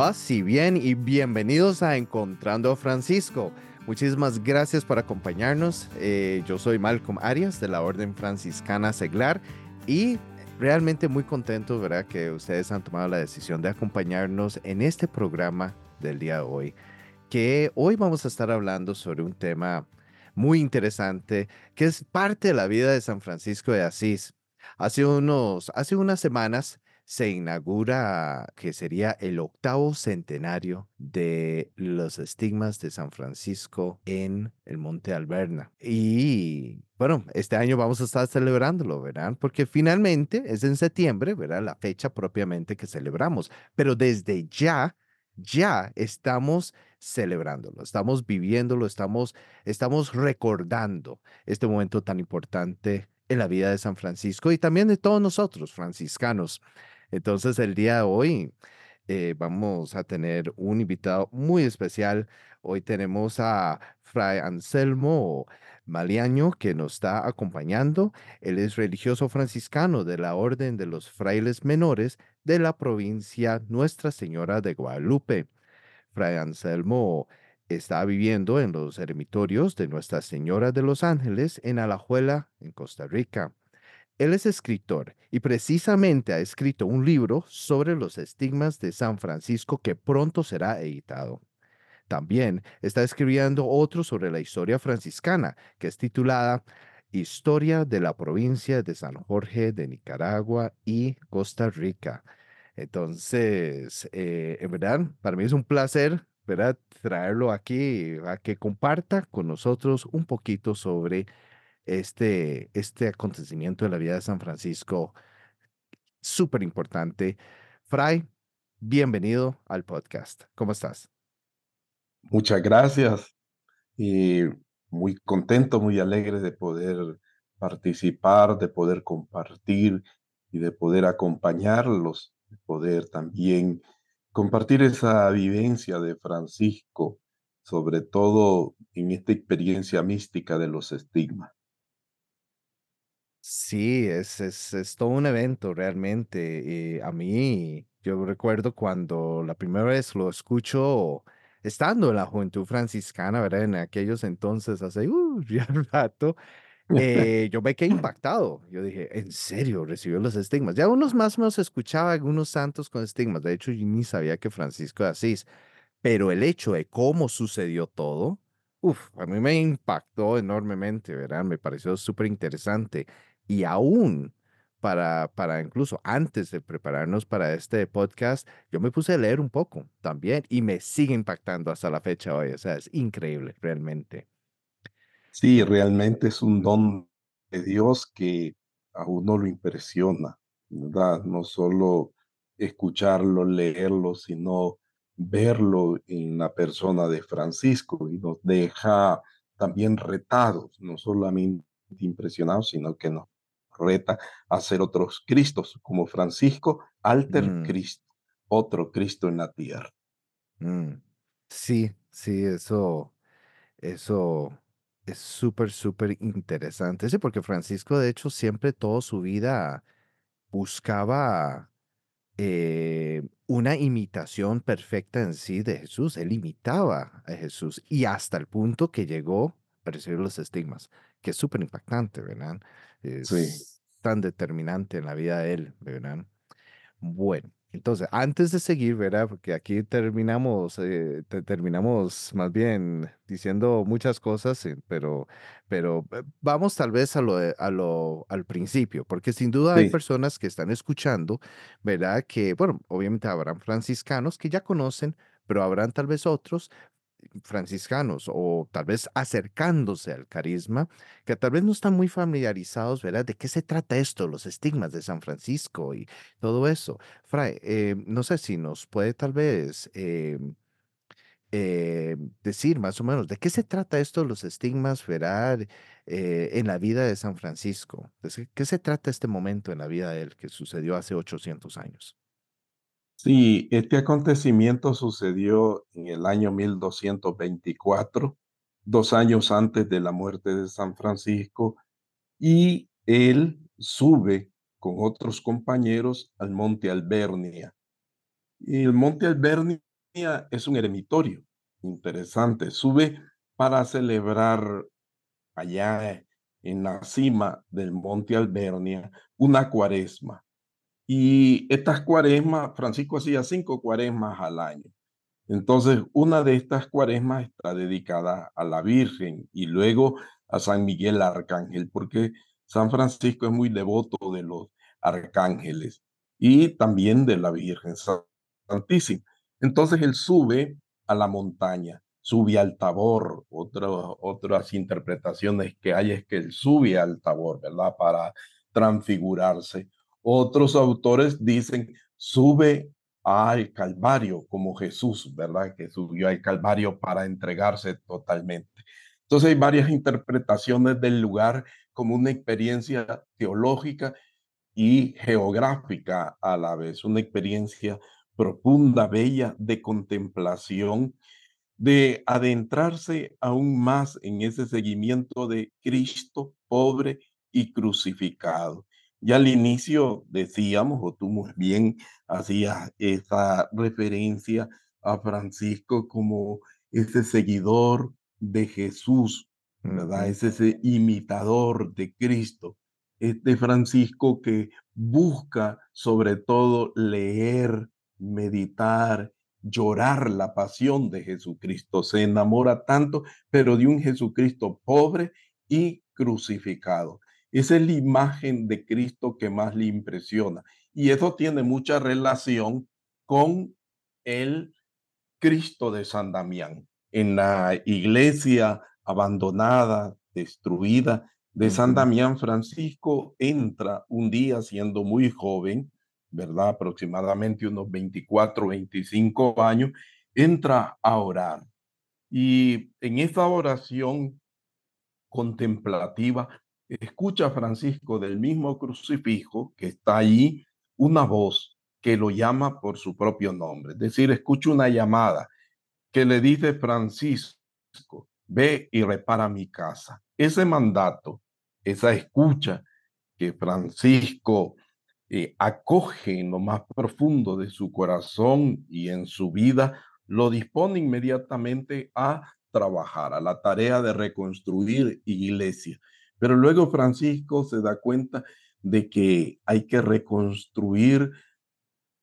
Paz y bien y bienvenidos a Encontrando a Francisco. Muchísimas gracias por acompañarnos. Eh, yo soy Malcolm Arias de la Orden Franciscana Seglar y realmente muy contento, ¿verdad? Que ustedes han tomado la decisión de acompañarnos en este programa del día de hoy, que hoy vamos a estar hablando sobre un tema muy interesante que es parte de la vida de San Francisco de Asís. Hace, unos, hace unas semanas se inaugura que sería el octavo centenario de los estigmas de San Francisco en el Monte Alberna. Y bueno, este año vamos a estar celebrándolo, ¿verdad? Porque finalmente es en septiembre, ¿verdad? La fecha propiamente que celebramos. Pero desde ya, ya estamos celebrándolo, estamos viviéndolo, estamos, estamos recordando este momento tan importante en la vida de San Francisco y también de todos nosotros, franciscanos. Entonces, el día de hoy eh, vamos a tener un invitado muy especial. Hoy tenemos a Fray Anselmo Maliaño que nos está acompañando. Él es religioso franciscano de la Orden de los Frailes Menores de la provincia Nuestra Señora de Guadalupe. Fray Anselmo está viviendo en los eremitorios de Nuestra Señora de los Ángeles en Alajuela, en Costa Rica. Él es escritor y precisamente ha escrito un libro sobre los estigmas de San Francisco que pronto será editado. También está escribiendo otro sobre la historia franciscana, que es titulada Historia de la provincia de San Jorge de Nicaragua y Costa Rica. Entonces, eh, en verdad, para mí es un placer ¿verdad? traerlo aquí a que comparta con nosotros un poquito sobre este, este acontecimiento de la vida de San Francisco, súper importante. Fray, bienvenido al podcast. ¿Cómo estás? Muchas gracias y muy contento, muy alegre de poder participar, de poder compartir y de poder acompañarlos, de poder también compartir esa vivencia de Francisco, sobre todo en esta experiencia mística de los estigmas. Sí, es, es, es todo un evento realmente. Y a mí, yo recuerdo cuando la primera vez lo escucho estando en la Juventud Franciscana, ¿verdad? En aquellos entonces, hace uh, ya un rato, eh, yo me quedé impactado. Yo dije, ¿en serio recibió los estigmas? Ya unos más me escuchaba algunos santos con estigmas. De hecho, yo ni sabía que Francisco de Asís. Pero el hecho de cómo sucedió todo, uf, a mí me impactó enormemente, ¿verdad? Me pareció súper interesante. Y aún para, para incluso antes de prepararnos para este podcast, yo me puse a leer un poco también y me sigue impactando hasta la fecha hoy. O sea, es increíble, realmente. Sí, realmente es un don de Dios que a uno lo impresiona, ¿verdad? No solo escucharlo, leerlo, sino verlo en la persona de Francisco y nos deja también retados, no solamente impresionados, sino que nos reta a ser otros Cristos, como Francisco, alter Mm, Cristo, otro Cristo en la tierra. mm. Sí, sí, eso, eso es súper, súper interesante. Sí, porque Francisco, de hecho, siempre toda su vida buscaba eh, una imitación perfecta en sí de Jesús. Él imitaba a Jesús y hasta el punto que llegó a recibir los estigmas, que es súper impactante, ¿verdad? Sí. Es tan determinante en la vida de él, ¿verdad? Bueno, entonces, antes de seguir, ¿verdad? Porque aquí terminamos, eh, te- terminamos más bien diciendo muchas cosas, eh, pero, pero eh, vamos tal vez a lo, a lo, al principio, porque sin duda hay personas que están escuchando, ¿verdad? Que, bueno, obviamente habrán franciscanos que ya conocen, pero habrán tal vez otros franciscanos o tal vez acercándose al carisma, que tal vez no están muy familiarizados, ¿verdad? ¿De qué se trata esto, los estigmas de San Francisco y todo eso? Fray, eh, no sé si nos puede tal vez eh, eh, decir más o menos de qué se trata esto, los estigmas, ¿verdad? En la vida de San Francisco. ¿De qué se trata este momento en la vida de él que sucedió hace 800 años? Sí, este acontecimiento sucedió en el año 1224, dos años antes de la muerte de San Francisco, y él sube con otros compañeros al monte Albernia. Y el monte Albernia es un eremitorio interesante. Sube para celebrar allá en la cima del Monte Albernia una cuaresma. Y estas cuaresmas, Francisco hacía cinco cuaresmas al año. Entonces, una de estas cuaresmas está dedicada a la Virgen y luego a San Miguel Arcángel, porque San Francisco es muy devoto de los arcángeles y también de la Virgen Santísima. Entonces, él sube a la montaña, sube al Tabor. otras interpretaciones que hay es que él sube al Tabor, ¿verdad? Para transfigurarse. Otros autores dicen, sube al Calvario como Jesús, ¿verdad? Que subió al Calvario para entregarse totalmente. Entonces hay varias interpretaciones del lugar como una experiencia teológica y geográfica a la vez, una experiencia profunda, bella de contemplación, de adentrarse aún más en ese seguimiento de Cristo pobre y crucificado. Ya al inicio decíamos, o tú muy bien hacías esa referencia a Francisco como ese seguidor de Jesús, ¿verdad? Es ese imitador de Cristo. Este Francisco que busca sobre todo leer, meditar, llorar la pasión de Jesucristo. Se enamora tanto, pero de un Jesucristo pobre y crucificado. Esa es la imagen de Cristo que más le impresiona. Y eso tiene mucha relación con el Cristo de San Damián. En la iglesia abandonada, destruida de San Damián, Francisco entra un día siendo muy joven, ¿verdad? Aproximadamente unos 24, 25 años, entra a orar. Y en esa oración contemplativa escucha Francisco del mismo crucifijo que está ahí una voz que lo llama por su propio nombre. Es decir, escucha una llamada que le dice Francisco, ve y repara mi casa. Ese mandato, esa escucha que Francisco eh, acoge en lo más profundo de su corazón y en su vida, lo dispone inmediatamente a trabajar, a la tarea de reconstruir iglesia. Pero luego Francisco se da cuenta de que hay que reconstruir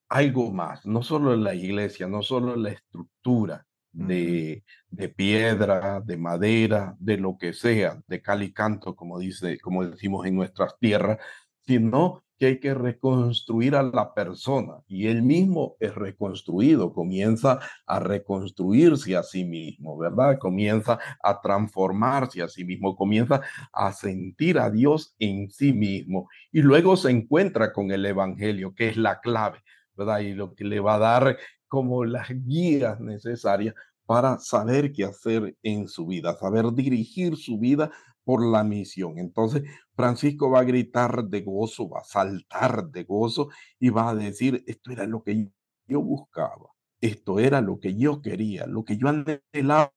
algo más, no solo la iglesia, no solo la estructura de, de, piedra, de madera, de lo que sea, de cal y canto, como, dice, como decimos en nuestras tierras, sino que hay que reconstruir a la persona y él mismo es reconstruido, comienza a reconstruirse a sí mismo, ¿verdad? Comienza a transformarse a sí mismo, comienza a sentir a Dios en sí mismo y luego se encuentra con el Evangelio, que es la clave, ¿verdad? Y lo que le va a dar como las guías necesarias para saber qué hacer en su vida, saber dirigir su vida por la misión. Entonces, Francisco va a gritar de gozo, va a saltar de gozo y va a decir, esto era lo que yo buscaba, esto era lo que yo quería, lo que yo anhelaba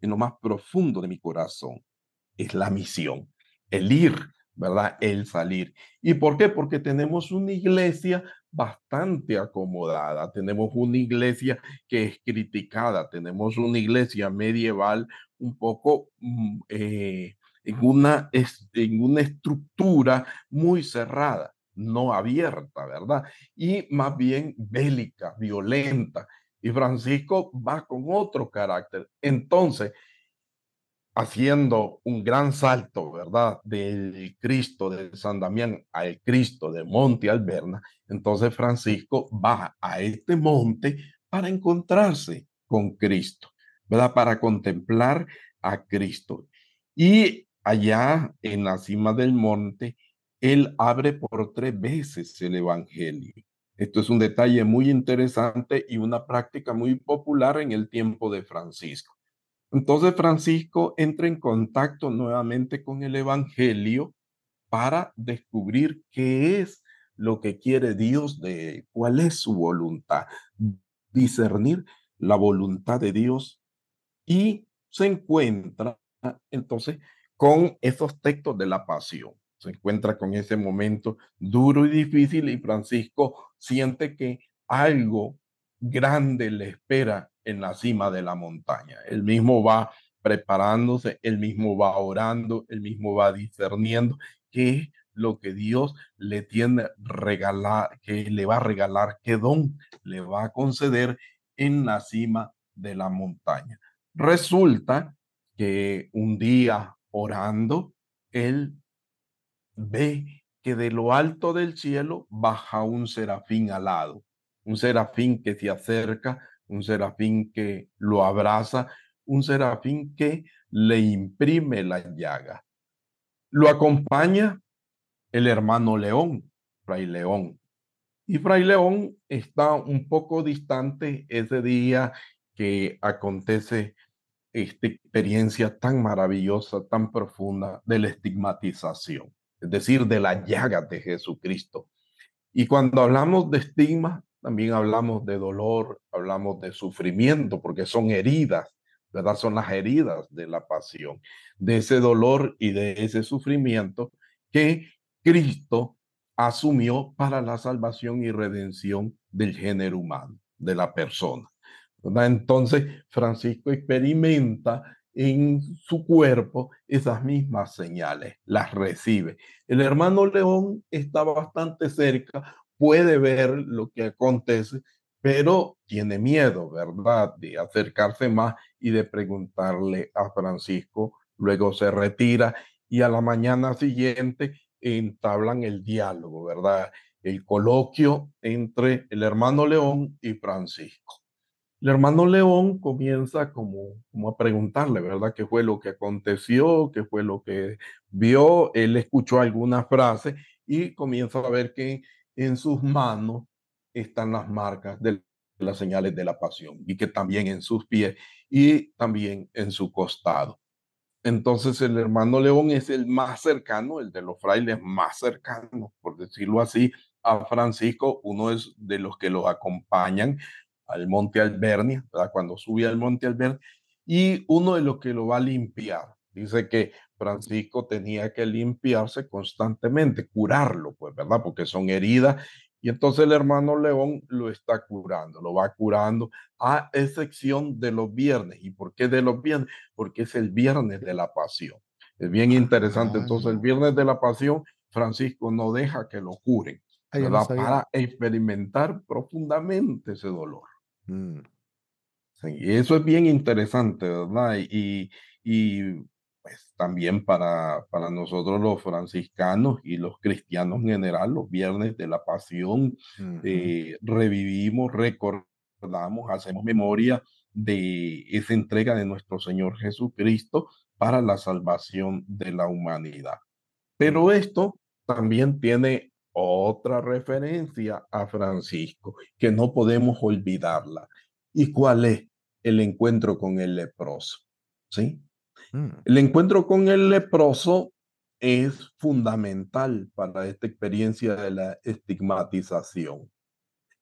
en lo más profundo de mi corazón. Es la misión, el ir, ¿verdad? El salir. ¿Y por qué? Porque tenemos una iglesia bastante acomodada, tenemos una iglesia que es criticada, tenemos una iglesia medieval un poco mm, eh, en una, en una estructura muy cerrada, no abierta, ¿verdad? Y más bien bélica, violenta. Y Francisco va con otro carácter. Entonces, haciendo un gran salto, ¿verdad? Del Cristo de San Damián al Cristo de Monte Alberna, entonces Francisco va a este monte para encontrarse con Cristo, ¿verdad? Para contemplar a Cristo. Y allá en la cima del monte, él abre por tres veces el Evangelio. Esto es un detalle muy interesante y una práctica muy popular en el tiempo de Francisco. Entonces Francisco entra en contacto nuevamente con el Evangelio para descubrir qué es lo que quiere Dios de cuál es su voluntad, discernir la voluntad de Dios y se encuentra entonces con esos textos de la pasión. Se encuentra con ese momento duro y difícil y Francisco siente que algo grande le espera en la cima de la montaña. Él mismo va preparándose, él mismo va orando, él mismo va discerniendo qué es lo que Dios le tiene regalar, que le va a regalar, qué don le va a conceder en la cima de la montaña. Resulta que un día orando, él ve que de lo alto del cielo baja un serafín alado, un serafín que se acerca, un serafín que lo abraza, un serafín que le imprime la llaga. Lo acompaña el hermano León, Fray León. Y Fray León está un poco distante ese día que acontece esta experiencia tan maravillosa, tan profunda de la estigmatización, es decir, de la llaga de Jesucristo. Y cuando hablamos de estigma, también hablamos de dolor, hablamos de sufrimiento, porque son heridas, ¿verdad? Son las heridas de la pasión, de ese dolor y de ese sufrimiento que Cristo asumió para la salvación y redención del género humano, de la persona. Entonces, Francisco experimenta en su cuerpo esas mismas señales, las recibe. El hermano León está bastante cerca, puede ver lo que acontece, pero tiene miedo, ¿verdad?, de acercarse más y de preguntarle a Francisco. Luego se retira y a la mañana siguiente entablan el diálogo, ¿verdad? El coloquio entre el hermano León y Francisco. El hermano León comienza como, como a preguntarle, ¿verdad? ¿Qué fue lo que aconteció? ¿Qué fue lo que vio? Él escuchó alguna frase y comienza a ver que en sus manos están las marcas de las señales de la pasión y que también en sus pies y también en su costado. Entonces el hermano León es el más cercano, el de los frailes más cercano, por decirlo así, a Francisco, uno es de los que lo acompañan al Monte Albernia, ¿verdad? cuando sube al Monte Albernia, y uno de los que lo va a limpiar. Dice que Francisco tenía que limpiarse constantemente, curarlo, pues, ¿verdad? Porque son heridas. Y entonces el hermano León lo está curando, lo va curando, a excepción de los viernes. ¿Y por qué de los viernes? Porque es el viernes de la pasión. Es bien interesante. Entonces, el viernes de la pasión, Francisco no deja que lo curen, ¿verdad? Para experimentar profundamente ese dolor. Mm. y eso es bien interesante, ¿verdad? Y, y pues también para, para nosotros los franciscanos y los cristianos en general, los viernes de la pasión, eh, revivimos, recordamos, hacemos memoria de esa entrega de nuestro Señor Jesucristo para la salvación de la humanidad. Pero esto también tiene otra referencia a Francisco que no podemos olvidarla. ¿Y cuál es? El encuentro con el leproso. ¿Sí? Mm. El encuentro con el leproso es fundamental para esta experiencia de la estigmatización.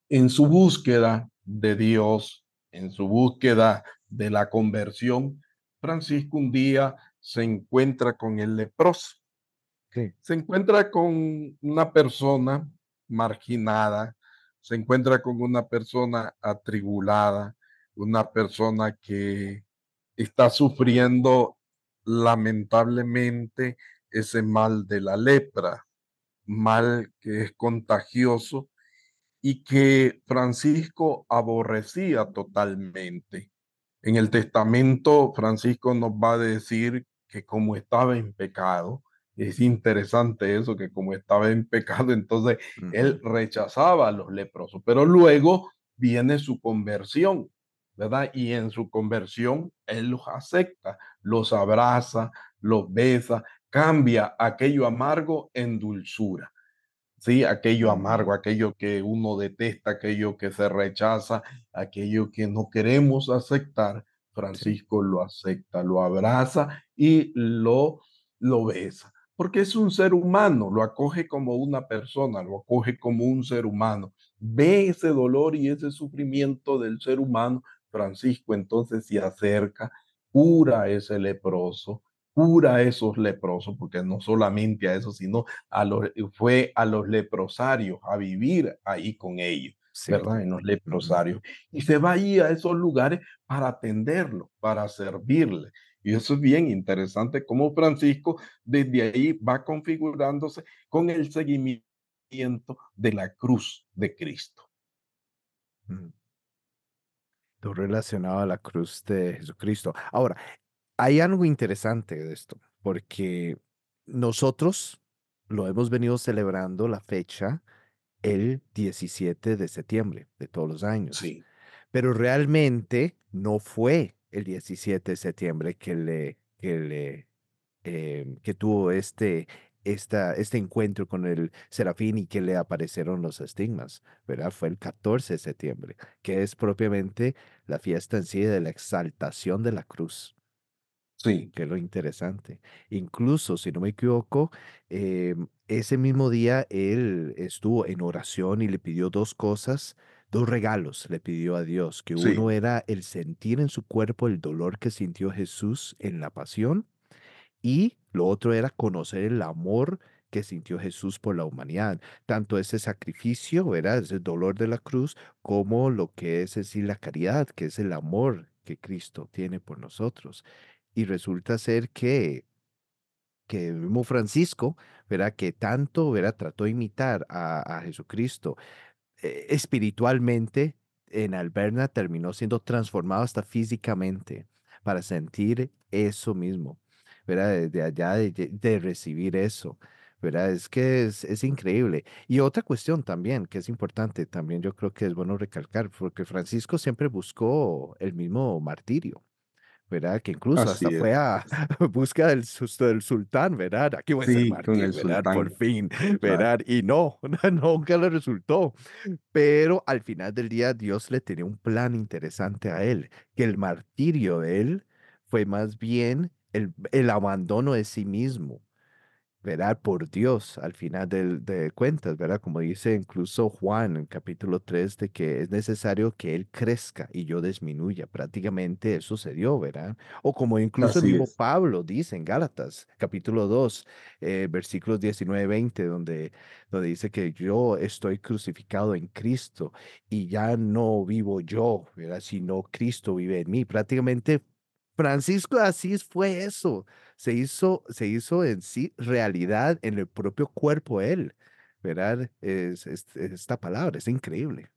En su búsqueda de Dios, en su búsqueda de la conversión, Francisco un día se encuentra con el leproso se encuentra con una persona marginada, se encuentra con una persona atribulada, una persona que está sufriendo lamentablemente ese mal de la lepra, mal que es contagioso y que Francisco aborrecía totalmente. En el testamento, Francisco nos va a decir que como estaba en pecado, es interesante eso, que como estaba en pecado, entonces él rechazaba a los leprosos, pero luego viene su conversión, ¿verdad? Y en su conversión él los acepta, los abraza, los besa, cambia aquello amargo en dulzura. Sí, aquello amargo, aquello que uno detesta, aquello que se rechaza, aquello que no queremos aceptar, Francisco lo acepta, lo abraza y lo, lo besa porque es un ser humano, lo acoge como una persona, lo acoge como un ser humano. Ve ese dolor y ese sufrimiento del ser humano. Francisco entonces se acerca, cura a ese leproso, cura a esos leprosos, porque no solamente a eso, sino a los, fue a los leprosarios a vivir ahí con ellos. ¿verdad? En los leprosarios. Y se va ahí a esos lugares para atenderlo, para servirle. Y eso es bien interesante cómo Francisco desde ahí va configurándose con el seguimiento de la cruz de Cristo. Todo relacionado a la cruz de Jesucristo. Ahora, hay algo interesante de esto, porque nosotros lo hemos venido celebrando la fecha el 17 de septiembre de todos los años. Sí. Pero realmente no fue el 17 de septiembre que le, que le, em, que tuvo este, esta, este encuentro con el serafín y que le aparecieron los estigmas, ¿verdad? Fue el 14 de septiembre, que es propiamente la fiesta en sí de la exaltación de la cruz. Sí. Que es lo interesante. Incluso, si no me equivoco, em, ese mismo día él estuvo en oración y le pidió dos cosas, dos regalos le pidió a Dios, que uno era el sentir en su cuerpo el dolor que sintió Jesús en la pasión y lo otro era conocer el amor que sintió Jesús por la humanidad, tanto ese sacrificio, ¿verdad? ese dolor de la cruz, como lo que es decir la caridad, que es el amor que Cristo tiene por nosotros. Y resulta ser que, que el mismo Francisco, ¿verdad? Que tanto, ¿verdad? Trató de imitar a, Jesucristo eh, espiritualmente, en Alberna terminó siendo transformado hasta físicamente para sentir eso mismo, ¿verdad? De, allá de, recibir eso. ¿verdad? Es que es, es, increíble. Y otra cuestión también, que es importante, también yo creo que es bueno recalcar, porque Francisco siempre buscó el mismo martirio, ¿verdad? Que incluso hasta fue a busca del, del sultán, ¿verdad? Aquí voy a ser mártir, ¿verdad? Por fin, ¿verdad? Y no, nunca le resultó. Pero al final del día Dios le tenía un plan interesante a él, que el martirio de él fue más bien el, el abandono de sí mismo, ¿verdad? Por Dios al final de, cuentas, ¿verdad? Como dice incluso Juan en capítulo 3, de que es necesario que Él crezca y yo disminuya. Prácticamente eso se dio, ¿verdad? O como incluso mismo Pablo dice en Gálatas, capítulo 2, eh, versículos 19 20, donde, donde dice que yo estoy crucificado en Cristo y ya no vivo yo, ¿verdad? Sino Cristo vive en mí. Prácticamente Francisco de Asís fue eso se hizo, se hizo en sí realidad en el propio cuerpo él, ¿verdad? Es, esta palabra, es increíble.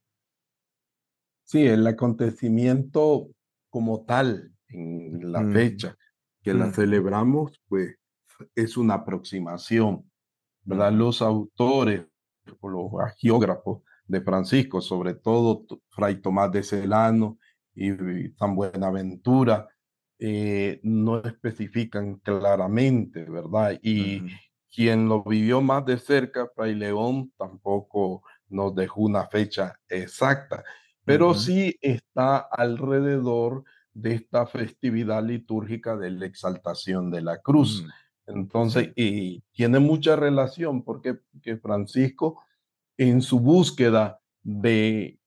Sí, el acontecimiento como tal en la fecha que la celebramos, pues es una aproximación, ¿verdad? Los autores o los geógrafos de Francisco, sobre todo Fray Tomás de Celano y San Buenaventura, eh, no especifican claramente, ¿verdad? Y quien lo vivió más de cerca, Fray León, tampoco nos dejó una fecha exacta, pero sí está alrededor de esta festividad litúrgica de la exaltación de la cruz. Mm, Entonces, y tiene mucha relación porque que Francisco en su búsqueda de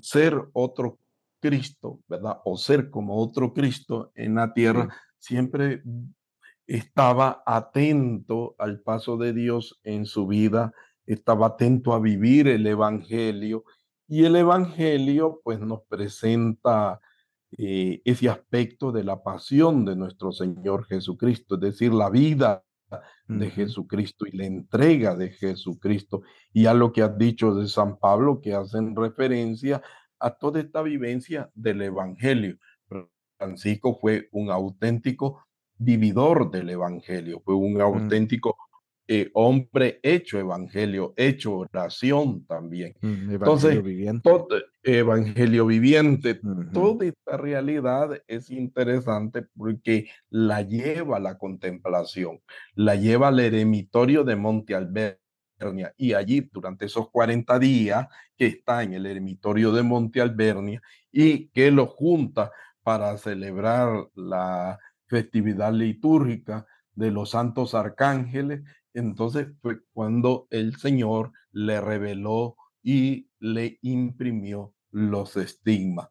ser otro Cristo, ¿verdad? O ser como otro Cristo en la tierra, siempre estaba atento al paso de Dios en su vida, estaba atento a vivir el Evangelio y el Evangelio pues nos presenta eh, ese aspecto de la pasión de nuestro Señor Jesucristo, es decir, la vida de Jesucristo y la entrega de Jesucristo. Y a lo que has dicho de San Pablo que hacen referencia a toda esta vivencia del Evangelio. Francisco fue un auténtico vividor del Evangelio, fue un mm. auténtico eh, hombre hecho Evangelio, hecho oración también. Mm, Entonces, viviente. Todo, evangelio viviente, toda esta realidad es interesante porque la lleva a la contemplación, la lleva al eremitorio de Monte Alberto y allí durante esos 40 días que está en el eremitorio de Monte Albernia y que lo junta para celebrar la festividad litúrgica de los santos arcángeles. Entonces fue cuando el Señor le reveló y le imprimió los estigmas.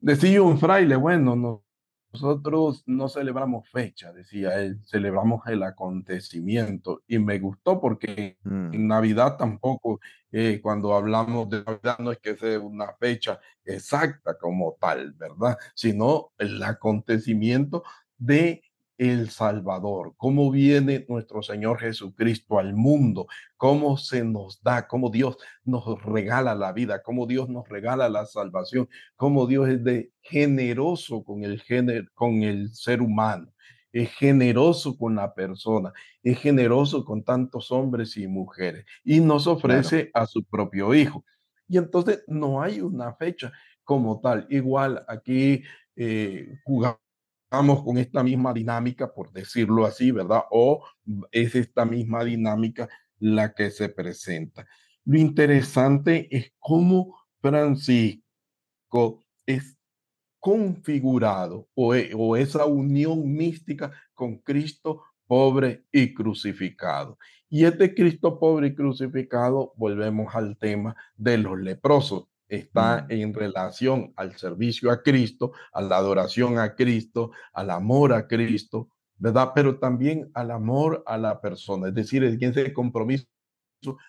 Decía un fraile, bueno, nosotros no celebramos fecha, decía él, celebramos el acontecimiento. Y me gustó porque Mm, en Navidad tampoco, eh, cuando hablamos de Navidad, no es que sea una fecha exacta como tal, ¿verdad? Sino el acontecimiento de el Salvador, cómo viene nuestro Señor Jesucristo al mundo, cómo se nos da, cómo Dios nos regala la vida, cómo Dios nos regala la salvación cómo Dios es de generoso con el, género, con el ser humano, es generoso con la persona, es generoso con tantos hombres y mujeres y nos claro. ofrece a su propio hijo. Y entonces no hay una fecha como tal. Igual aquí eh, jugamos con esta misma dinámica, por decirlo así, ¿verdad? O es esta misma dinámica la que se presenta. Lo interesante es cómo Francisco es configurado o, e- o esa unión mística con Cristo pobre y crucificado. Y este Cristo pobre y crucificado, volvemos al tema de los leprosos, está en relación al servicio a Cristo, a la adoración a Cristo, al amor a Cristo, ¿verdad? Pero también al amor a la persona, es decir, es quien se compromiso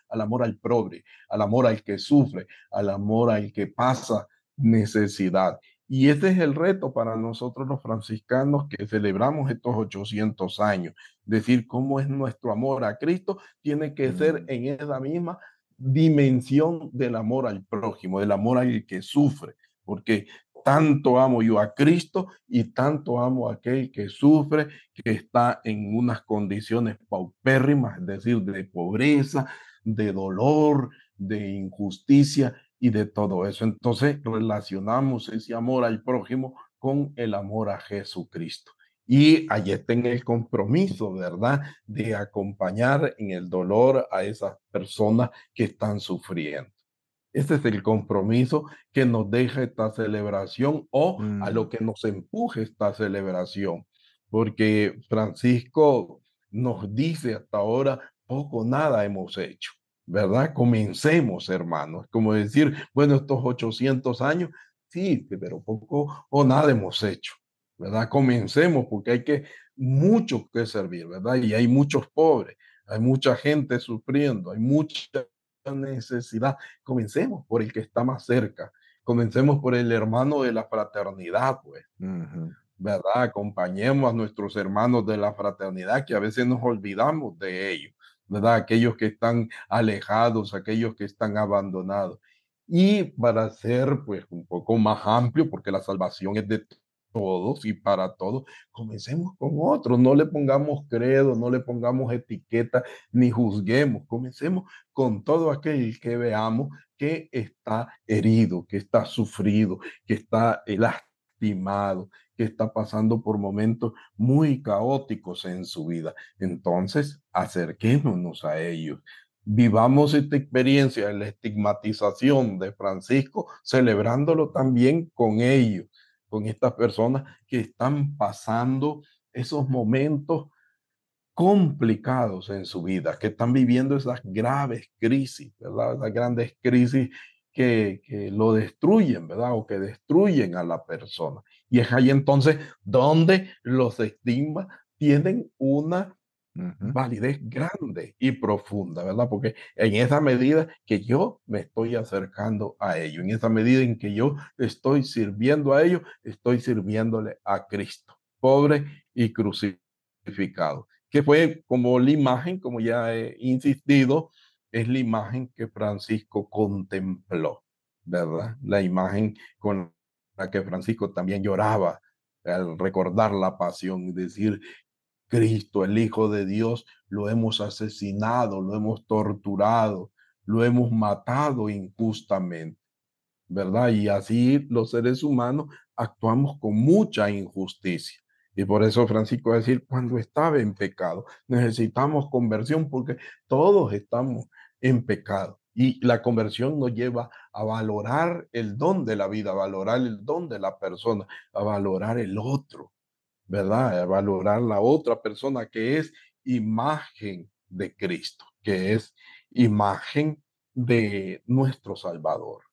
al amor al pobre, al amor al que sufre, al amor al que pasa necesidad. Y este es el reto para nosotros los franciscanos que celebramos estos 800 años. Decir cómo es nuestro amor a Cristo tiene que ser mm, en esa misma dimensión del amor al prójimo, del amor al que sufre, porque tanto amo yo a Cristo y tanto amo a aquel que sufre, que está en unas condiciones paupérrimas, es decir, de pobreza, de dolor, de injusticia y de todo eso. Entonces relacionamos ese amor al prójimo con el amor a Jesucristo. Y allí está en el compromiso, ¿verdad? De acompañar en el dolor a esas personas que están sufriendo. Ese es el compromiso que nos deja esta celebración o a lo mm, que nos empuje esta celebración. Porque Francisco nos dice hasta ahora, poco nada hemos hecho, ¿verdad? Comencemos, hermanos. Como decir, bueno, estos 800 años, sí, pero poco o nada hemos hecho, ¿verdad? Comencemos porque hay que mucho que servir, ¿verdad? Y hay muchos pobres, hay mucha gente sufriendo, hay mucha necesidad Comencemos por el que está más cerca. Comencemos por el hermano de la fraternidad, pues, ¿verdad? Acompañemos a nuestros hermanos de la fraternidad, que a veces nos olvidamos de ellos, ¿verdad? Aquellos que están alejados, aquellos que están abandonados. Y para ser, pues, un poco más amplio, porque la salvación es de todos y para todos, comencemos con otros, no le pongamos credo, no le pongamos etiqueta, ni juzguemos, comencemos con todo aquel que veamos que está herido, que está sufrido, que está eh, lastimado, que está pasando por momentos muy caóticos en su vida. Entonces, acerquémonos a ellos. Vivamos esta experiencia de la estigmatización de Francisco, celebrándolo también con ellos, con estas personas que están pasando esos momentos complicados en su vida, que están viviendo esas graves crisis, ¿verdad? Esas grandes crisis que, que lo destruyen, ¿verdad? O que destruyen a la persona. Y es ahí entonces donde los estigmas tienen una validez grande y profunda, ¿verdad? Porque en esa medida que yo me estoy acercando a ello, en esa medida en que yo estoy sirviendo a ellos, estoy sirviéndole a Cristo, pobre y crucificado, que fue como la imagen, como ya he insistido, es la imagen que Francisco contempló, ¿verdad? La imagen con la que Francisco también lloraba al recordar la pasión y decir, Cristo, el Hijo de Dios, lo hemos asesinado, lo hemos torturado, lo hemos matado injustamente, ¿verdad? Y así los seres humanos actuamos con mucha injusticia. Y por eso Francisco decir, cuando estaba en pecado, necesitamos conversión porque todos estamos en pecado. Y la conversión nos lleva a valorar el don de la vida, a valorar el don de la persona, a valorar el otro, ¿verdad? A valorar la otra persona que es imagen de Cristo, que es imagen de nuestro Salvador.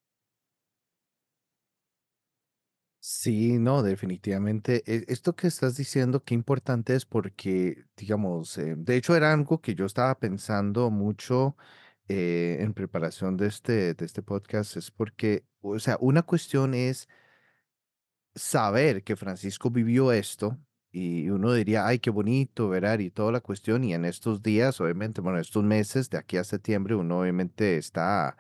Sí, no, definitivamente. e- Esto que estás diciendo, qué importante es porque, digamos, eh, de hecho era algo que yo estaba pensando mucho eh, en preparación de este, de este podcast, es porque, o sea, una cuestión es saber que Francisco vivió esto y uno diría, ay, qué bonito, ¿verdad? Y toda la cuestión, y en estos días, obviamente, bueno, estos meses de aquí a septiembre, uno obviamente está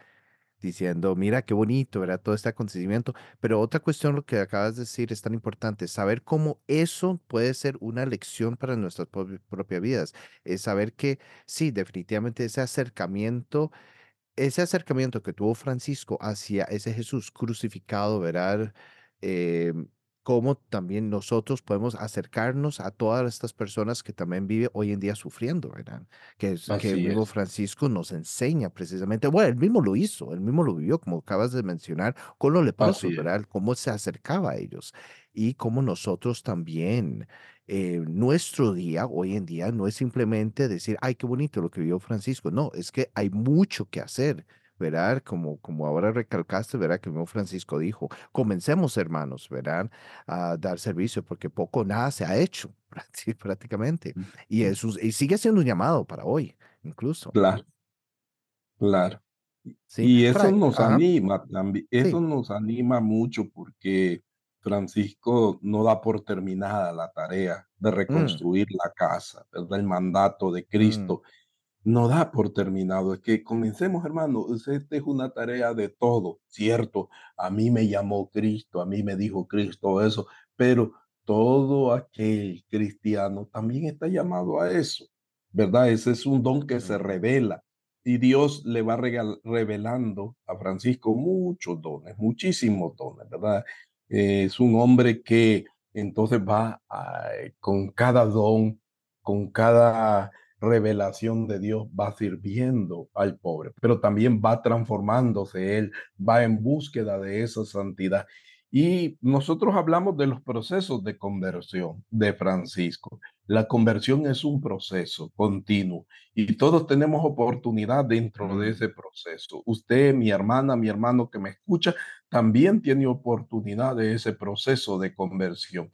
diciendo, mira qué bonito, ¿verdad? Todo este acontecimiento. Pero otra cuestión, lo que acabas de decir, es tan importante, saber cómo eso puede ser una lección para nuestras propi- propias vidas. Es saber que sí, definitivamente ese acercamiento ese acercamiento que tuvo Francisco hacia ese Jesús crucificado, ¿verdad? Eh, cómo también nosotros podemos acercarnos a todas estas personas que también viven hoy en día sufriendo, ¿verdad? Que, es, que el mismo es. Francisco nos enseña precisamente, bueno, él mismo lo hizo, él mismo lo vivió, como acabas de mencionar, con los leprosos. ¿verdad? Cómo se acercaba a ellos y cómo nosotros también eh, nuestro día hoy en día no es simplemente decir, ay, qué bonito lo que vio Francisco. No, es que hay mucho que hacer, ¿verdad? Como, como ahora recalcaste, ¿verdad? Que el mismo Francisco dijo, comencemos, hermanos, ¿verdad? A dar servicio, porque poco nada se ha hecho prácti- prácticamente. Y, Mm, eso, y sigue siendo un llamado para hoy, incluso. Claro, claro. Sí, Y eso ahora, nos ajá, anima también, eso sí, nos anima mucho porque Francisco no da por terminada la tarea de mm, reconstruir la casa, ¿verdad? El mandato de mm, Cristo no da por terminado. Es que comencemos, hermano. Esta es una tarea de todo, cierto. A mí me llamó Cristo, a mí me dijo Cristo eso, pero todo aquel cristiano también está llamado a eso, ¿verdad? Ese es un don que se revela y Dios le va regal- revelando a Francisco muchos dones, muchísimos dones, ¿verdad? Eh, es un hombre que entonces va a- con cada don, con cada revelación de Dios va sirviendo al pobre, pero también va transformándose él, va en búsqueda de esa santidad. Y nosotros hablamos de los procesos de conversión de Francisco. La conversión es un proceso continuo y todos tenemos oportunidad dentro de mm, ese proceso. Usted, mi hermana, mi hermano que me escucha, también tiene oportunidad de ese proceso de conversión.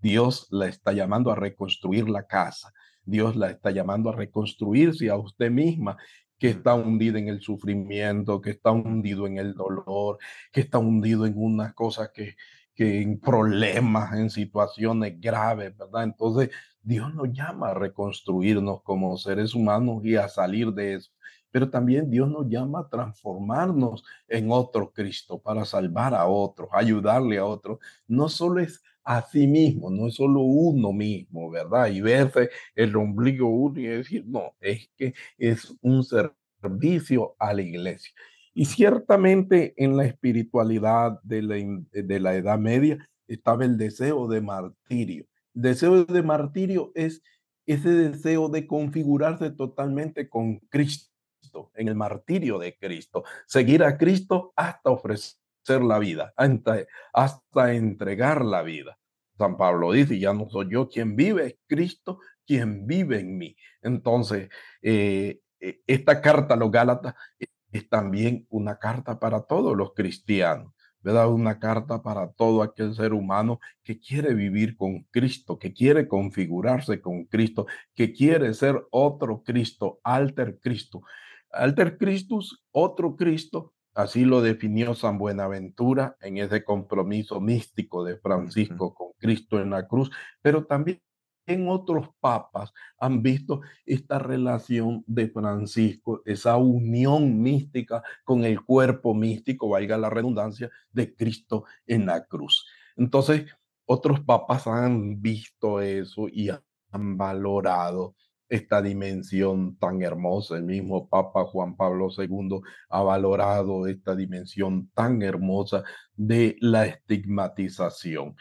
Dios la está llamando a reconstruir la casa. Dios la está llamando a reconstruirse a usted misma, que está hundida en el sufrimiento, que está hundido en el dolor, que está hundido en unas cosas que, que en problemas, en situaciones graves, ¿verdad? Entonces, Dios nos llama a reconstruirnos como seres humanos y a salir de eso. Pero también Dios nos llama a transformarnos en otro Cristo para salvar a otros, ayudarle a otros. No solo es a sí mismo, no es solo uno mismo, ¿verdad? Y verse el ombligo uno y decir, no, es que es un servicio a la iglesia. Y ciertamente en la espiritualidad de la, de la Edad Media estaba el deseo de martirio. Deseo de martirio es ese deseo de configurarse totalmente con Cristo, en el martirio de Cristo, seguir a Cristo hasta ofrecer la vida, hasta, hasta entregar la vida. San Pablo dice, ya no soy yo quien vive, es Cristo quien vive en mí. Entonces, eh, eh, esta carta a los Gálatas es también una carta para todos los cristianos, ¿verdad? Una carta para todo aquel ser humano que quiere vivir con Cristo, que quiere configurarse con Cristo, que quiere ser otro Cristo, alter Cristo. Alter Christus, otro Cristo, así lo definió San Buenaventura en ese compromiso místico de Francisco con Cristo en la cruz, pero también en otros papas han visto esta relación de Francisco, esa unión mística con el cuerpo místico, valga la redundancia, de Cristo en la cruz. Entonces, otros papas han visto eso y han valorado esta dimensión tan hermosa. El mismo Papa Juan Pablo II ha valorado esta dimensión tan hermosa de la estigmatización.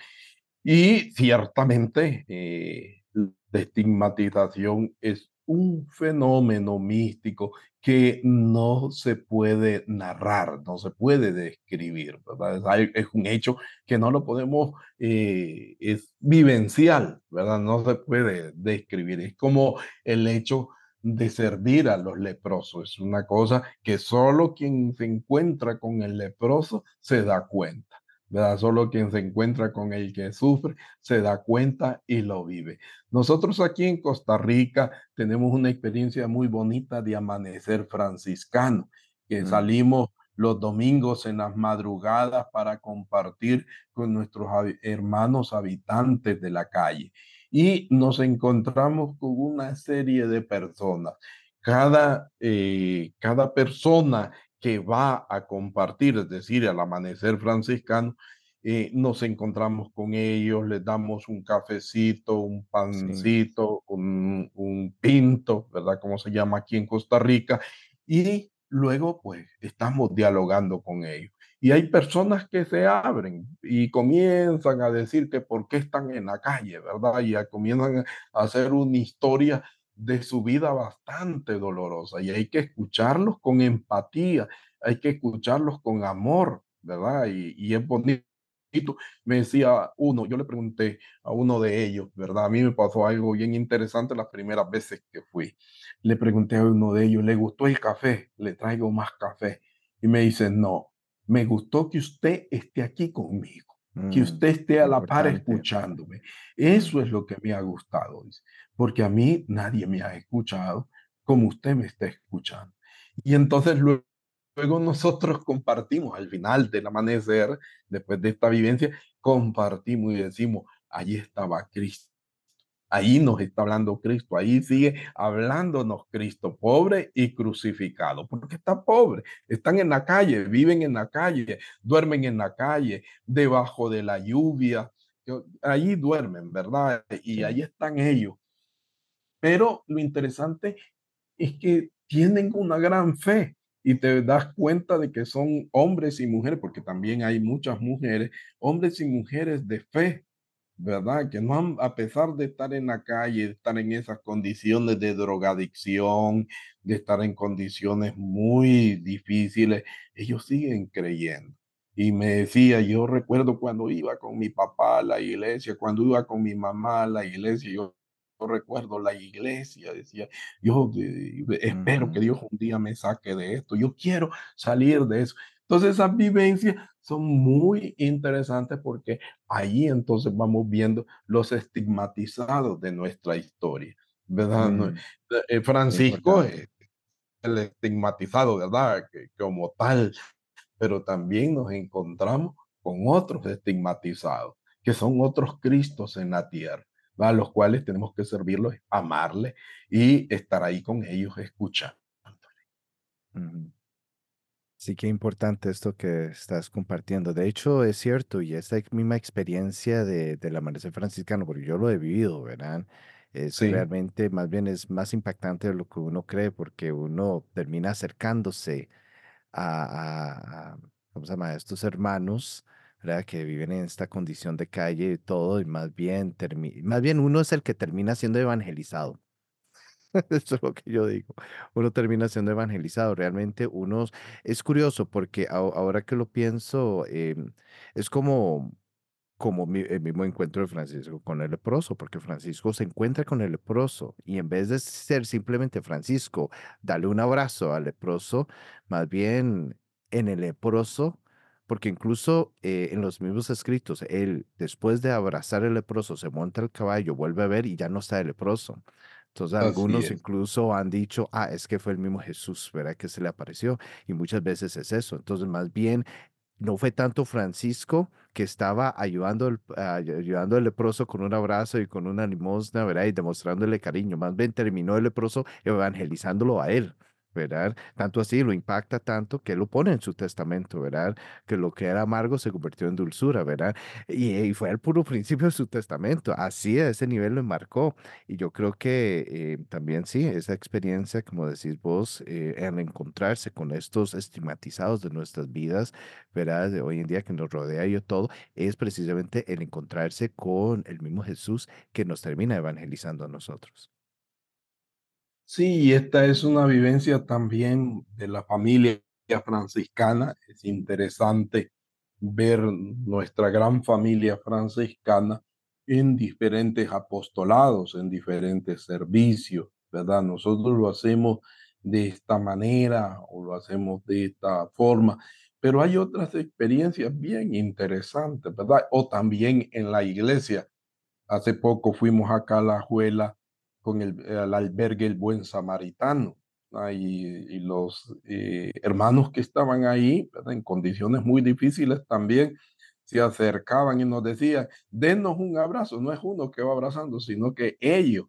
Y ciertamente eh, la estigmatización es un fenómeno místico que no se puede narrar, no se puede describir, ¿verdad? Es, un hecho que no lo podemos, eh, es vivencial, ¿verdad? No se puede describir. Es como el hecho de servir a los leprosos. Es una cosa que solo quien se encuentra con el leproso se da cuenta. ¿Verdad? Solo quien se encuentra con el que sufre se da cuenta y lo vive. Nosotros aquí en Costa Rica tenemos una experiencia muy bonita de amanecer franciscano, que Mm, salimos los domingos en las madrugadas para compartir con nuestros hermanos habitantes de la calle. Y nos encontramos con una serie de personas. Cada, eh, cada persona que va a compartir, es decir, al amanecer franciscano, eh, nos encontramos con ellos, les damos un cafecito, un sí, pancito, un, un pinto, ¿verdad? Como se llama aquí en Costa Rica. Y luego, pues, estamos dialogando con ellos. Y hay personas que se abren y comienzan a decir que por qué están en la calle, ¿verdad? Y a- comienzan a hacer una historia de su vida bastante dolorosa. Y hay que escucharlos con empatía, hay que escucharlos con amor, ¿verdad? Y, y es bonito me decía uno, yo le pregunté a uno de ellos, ¿verdad? A mí me pasó algo bien interesante las primeras veces que fui. Le pregunté a uno de ellos, ¿le gustó el café? Le traigo más café. Y me dice, no, me gustó que usted esté aquí conmigo, que mm, usted esté a la par escuchándome. Eso es lo que me ha gustado, porque a mí nadie me ha escuchado como usted me está escuchando. Y entonces luego Luego nosotros compartimos al final del amanecer, después de esta vivencia, compartimos y decimos, allí estaba Cristo, ahí nos está hablando Cristo, ahí sigue hablándonos Cristo, pobre y crucificado, porque está pobre, están en la calle, viven en la calle, duermen en la calle, debajo de la lluvia, allí duermen, ¿verdad? Y ahí están ellos. Pero lo interesante es que tienen una gran fe y te das cuenta de que son hombres y mujeres, porque también hay muchas mujeres, hombres y mujeres de fe, ¿verdad? Que no han, a pesar de estar en la calle, de estar en esas condiciones de drogadicción, de estar en condiciones muy difíciles, ellos siguen creyendo. Y me decía, yo recuerdo cuando iba con mi papá a la iglesia, cuando iba con mi mamá a la iglesia, yo recuerdo la iglesia, decía, yo eh, espero que Dios un día me saque de esto, yo quiero salir de eso. Entonces esas vivencias son muy interesantes porque ahí entonces vamos viendo los estigmatizados de nuestra historia, ¿verdad? Mm, eh, Francisco es el estigmatizado, ¿verdad? Que, como tal, pero también nos encontramos con otros estigmatizados, que son otros Cristos en la tierra, a los cuales tenemos que servirlos, amarles y estar ahí con ellos escuchando. Ujú. Sí, qué importante esto que estás compartiendo. De hecho, es cierto, y esta misma experiencia de, del amanecer franciscano, porque yo lo he vivido, ¿verdad? Es Sí, realmente, más bien es más impactante de lo que uno cree, porque uno termina acercándose a, a, a, ¿cómo se llama? a estos hermanos, ¿verdad? Que viven en esta condición de calle y todo, y más bien, termi- más bien uno es el que termina siendo evangelizado. Eso es lo que yo digo. Uno termina siendo evangelizado. Realmente uno es curioso porque ahora que lo pienso, em, es como, como mi- el mismo encuentro de Francisco con el leproso, porque Francisco se encuentra con el leproso y en vez de ser simplemente Francisco, darle un abrazo al leproso, más bien en el leproso. Porque incluso eh, en los mismos escritos, él después de abrazar al leproso se monta al caballo, vuelve a ver y ya no está el leproso. Entonces así algunos es, incluso han dicho, ah, es que fue el mismo Jesús, ¿verdad? Que se le apareció. Y muchas veces es eso. Entonces más bien no fue tanto Francisco que estaba ayudando, al- a- ayudando al leproso con un abrazo y con una limosna, ¿verdad? Y demostrándole cariño. Más bien terminó el leproso evangelizándolo a él. ¿Verdad? Tanto así lo impacta tanto que lo pone en su testamento, ¿verdad? Que lo que era amargo se convirtió en dulzura, ¿verdad? Y, y fue el puro principio de su testamento. Así a ese nivel lo enmarcó. Y yo creo que eh, también sí, esa experiencia, como decís vos, eh, en encontrarse con estos estigmatizados de nuestras vidas, ¿verdad? De hoy en día que nos rodea y todo, es precisamente el encontrarse con el mismo Jesús que nos termina evangelizando a nosotros. Sí, esta es una vivencia también de la familia franciscana. Es interesante ver nuestra gran familia franciscana en diferentes apostolados, en diferentes servicios, ¿verdad? Nosotros lo hacemos de esta manera o lo hacemos de esta forma, pero hay otras experiencias bien interesantes, ¿verdad? O también en la iglesia. Hace poco fuimos acá a La Juela con el, el albergue El Buen Samaritano. ¿no? Y, y, los eh, hermanos que estaban ahí, ¿verdad? en condiciones muy difíciles también, se acercaban y nos decían, denos un abrazo. No es uno que va abrazando, sino que ellos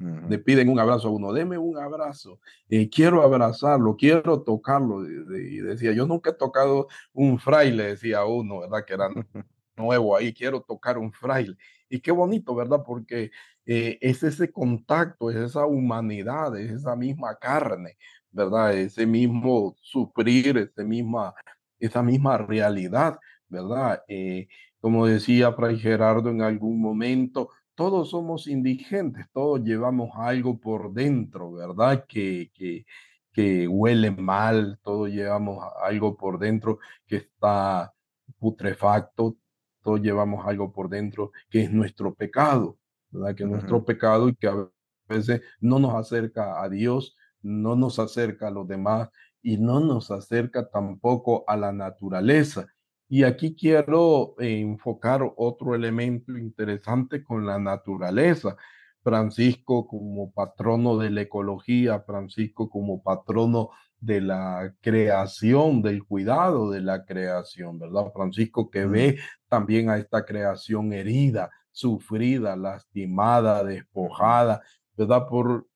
le piden un abrazo a uno, deme un abrazo, eh, quiero abrazarlo, quiero tocarlo. Y decía, yo nunca he tocado un fraile, decía uno, ¿verdad? Que era nuevo ahí, quiero tocar un fraile. Y qué bonito, ¿verdad? Porque eh, es ese contacto, es esa humanidad, es esa misma carne, ¿verdad? Ese mismo sufrir, ese misma, esa misma realidad, ¿verdad? Eh, como decía Fray Gerardo en algún momento, todos somos indigentes, todos llevamos algo por dentro, ¿verdad? Que, que, que huele mal, todos llevamos algo por dentro que está putrefacto, todos llevamos algo por dentro que es nuestro pecado, ¿verdad? Que es nuestro pecado y que a veces no nos acerca a Dios, no nos acerca a los demás y no nos acerca tampoco a la naturaleza. Y aquí quiero eh, enfocar otro elemento interesante con la naturaleza. Francisco como patrono de la ecología, Francisco como patrono de la creación, del cuidado de la creación, ¿verdad? Francisco que ve también a esta creación herida, sufrida, lastimada, despojada, ¿verdad? Por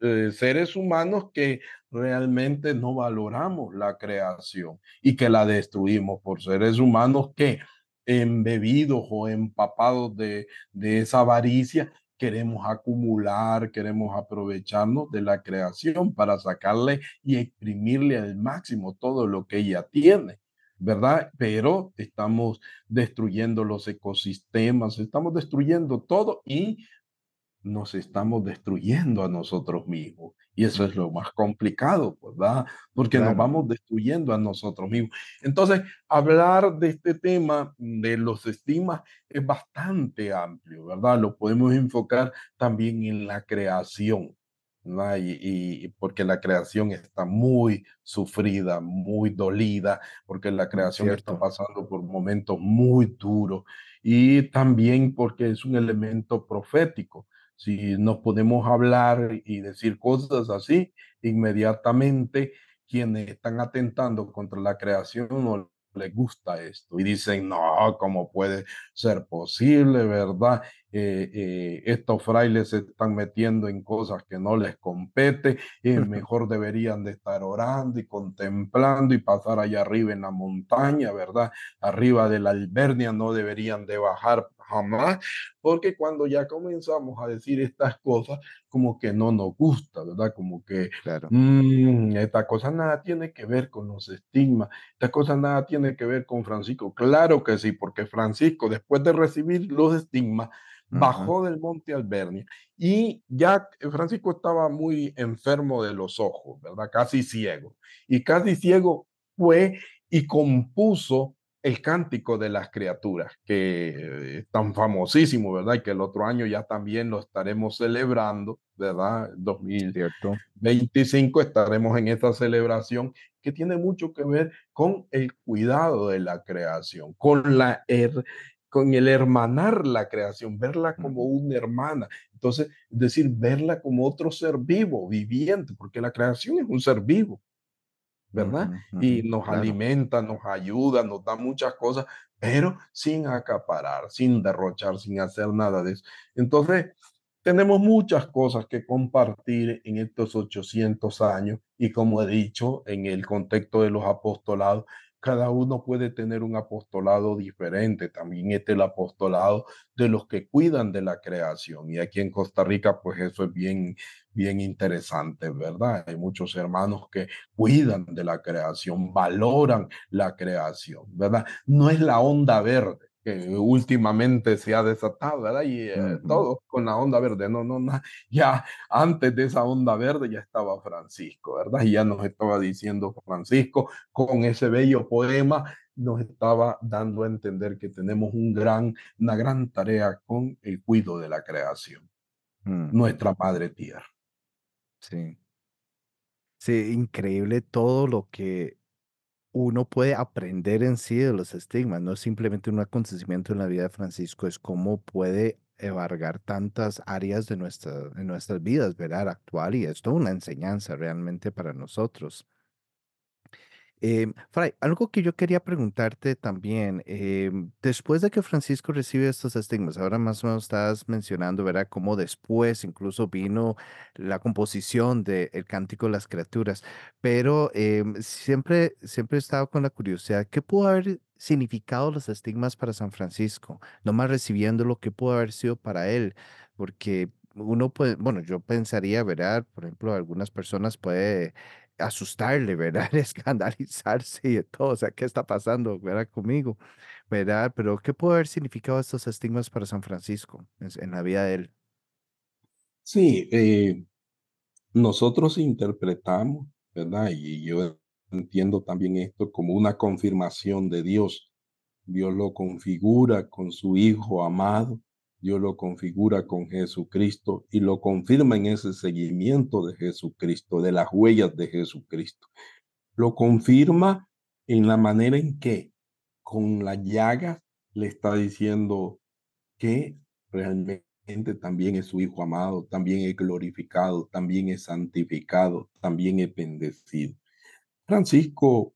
eh, seres humanos que realmente no valoramos la creación y que la destruimos por seres humanos que embebidos o empapados de, de esa avaricia queremos acumular, queremos aprovecharnos de la creación para sacarle y exprimirle al máximo todo lo que ella tiene. ¿Verdad? Pero estamos destruyendo los ecosistemas, estamos destruyendo todo y nos estamos destruyendo a nosotros mismos. Y eso es lo más complicado, ¿verdad? Porque nos vamos destruyendo a nosotros mismos. Entonces, hablar de este tema de los estigmas es bastante amplio, ¿verdad? Lo podemos enfocar también en la creación. ¿Verdad? Y, y, porque la creación está muy sufrida, muy dolida, porque la creación Cierto. está pasando por momentos muy duros y también porque es un elemento profético si nos podemos hablar y decir cosas así, inmediatamente quienes están atentando contra la creación no les gusta esto y dicen, no, ¿cómo puede ser posible, verdad? Eh, eh, estos frailes se están metiendo en cosas que no les compete, eh, mejor deberían de estar orando y contemplando y pasar allá arriba en la montaña, ¿verdad? Arriba de la Albernia no deberían de bajar jamás, porque cuando ya comenzamos a decir estas cosas, como que no nos gusta, ¿verdad? Como que claro. mmm, esta cosa nada tiene que ver con los estigmas, esta cosa nada tiene que ver con Francisco. Claro que sí, porque Francisco, después de recibir los estigmas, bajó del monte Albernia y ya Francisco estaba muy enfermo de los ojos, ¿verdad? Casi ciego. Y casi ciego fue y compuso el cántico de las criaturas, que es tan famosísimo, ¿verdad? Y que el otro año ya también lo estaremos celebrando, ¿verdad? 2025 estaremos en esta celebración que tiene mucho que ver con el cuidado de la creación, con la her con el hermanar la creación, verla como una hermana. Entonces, es decir, verla como otro ser vivo, viviente, porque la creación es un ser vivo. ¿verdad? y nos alimenta, nos ayuda, nos da muchas cosas, pero sin acaparar, sin derrochar, sin hacer nada de eso. Entonces, tenemos muchas cosas que compartir en estos 800 años y como he dicho, en el contexto de los apostolados, cada uno puede tener un apostolado diferente. También este el apostolado de los que cuidan de la creación. Y aquí en Costa Rica, pues eso es bien, bien interesante, ¿verdad? Hay muchos hermanos que cuidan de la creación, valoran la creación, ¿verdad? No es la onda verde que últimamente se ha desatado, ¿verdad? Y eh, todo con la onda verde, no, no, no, ya antes de esa onda verde ya estaba Francisco, ¿verdad? Y ya nos estaba diciendo Francisco con ese bello poema, nos estaba dando a entender que tenemos un gran, una gran tarea con el cuidado de la creación, nuestra madre tierra. Sí. Sí, increíble todo lo que uno puede aprender en sí de los estigmas, no es simplemente un acontecimiento en la vida de Francisco, es cómo puede abarcar tantas áreas de, nuestra, de nuestras vidas, ¿verdad? Actual y es toda una enseñanza realmente para nosotros. Eh, Fray, algo que yo quería preguntarte también, em, después de que Francisco recibe estos estigmas, ahora más o menos estás mencionando, ¿verdad? Cómo después incluso vino la composición del Cántico de las Criaturas, pero em, siempre, siempre he estado con la curiosidad, ¿qué pudo haber significado los estigmas para San Francisco? Nomás recibiendo lo que pudo haber sido para él, porque uno puede, bueno, yo pensaría, ¿verdad? Por ejemplo, algunas personas puede asustarle, ¿verdad? Escandalizarse y todo, o sea, ¿qué está pasando, ¿verdad? Conmigo, ¿verdad? Pero ¿qué puede haber significado estos estigmas para San Francisco en, la vida de él? Sí, eh, nosotros interpretamos, ¿verdad? Y yo entiendo también esto como una confirmación de Dios. Dios lo configura con su Hijo amado Dios lo configura con Jesucristo y lo confirma en ese seguimiento de Jesucristo, de las huellas de Jesucristo. Lo confirma en la manera en que con la llaga le está diciendo que realmente también es su Hijo amado, también es glorificado, también es santificado, también es bendecido. Francisco,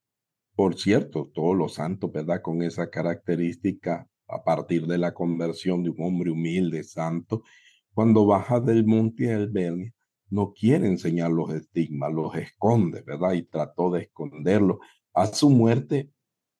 por cierto, todos los santos, ¿verdad? Con esa característica a partir de la conversión de un hombre humilde, santo, cuando baja del monte Albernia, no quiere enseñar los estigmas, los esconde, ¿verdad? Y trató de esconderlo. A su muerte,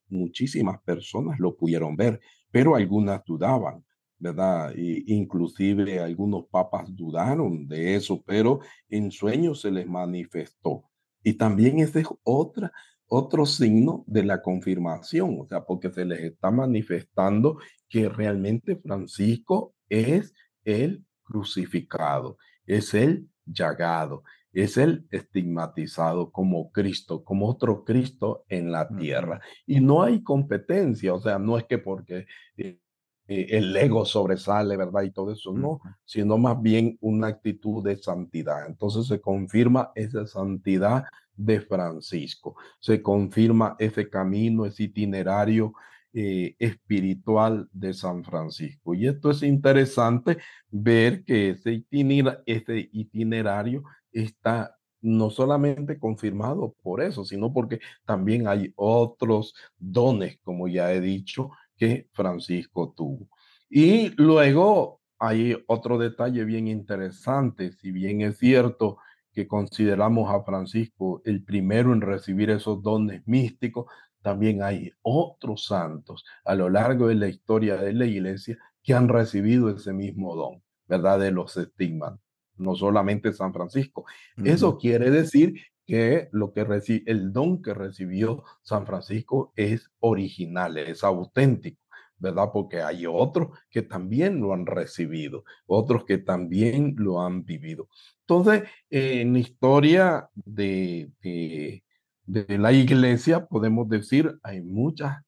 muchísimas personas lo pudieron ver, pero algunas dudaban, ¿verdad? Y inclusive algunos papas dudaron de eso, pero en sueños se les manifestó. Y también esa es otra otro signo de la confirmación, o sea, porque se les está manifestando que realmente Francisco es el crucificado, es el llagado, es el estigmatizado como Cristo, como otro Cristo en la tierra. Y no hay competencia, o sea, no es que porque eh, eh, el ego sobresale, ¿verdad? Y todo eso, no, sino más bien una actitud de santidad. Entonces se confirma esa santidad de Francisco. Se confirma ese camino, ese itinerario eh, espiritual de San Francisco. Y esto es interesante ver que ese, ese itinerario está no solamente confirmado por eso, sino porque también hay otros dones, como ya he dicho, que Francisco tuvo. Y luego hay otro detalle bien interesante, si bien es cierto que consideramos a Francisco el primero en recibir esos dones místicos, también hay otros santos a lo largo de la historia de la iglesia que han recibido ese mismo don, ¿verdad? De los estigmas, no solamente San Francisco. Eso quiere decir que lo que el don que recibió San Francisco es original, es auténtico. ¿Verdad? Porque hay otros que también lo han recibido, otros que también lo han vivido. Entonces, en la historia de, de, la iglesia, podemos decir, hay muchas,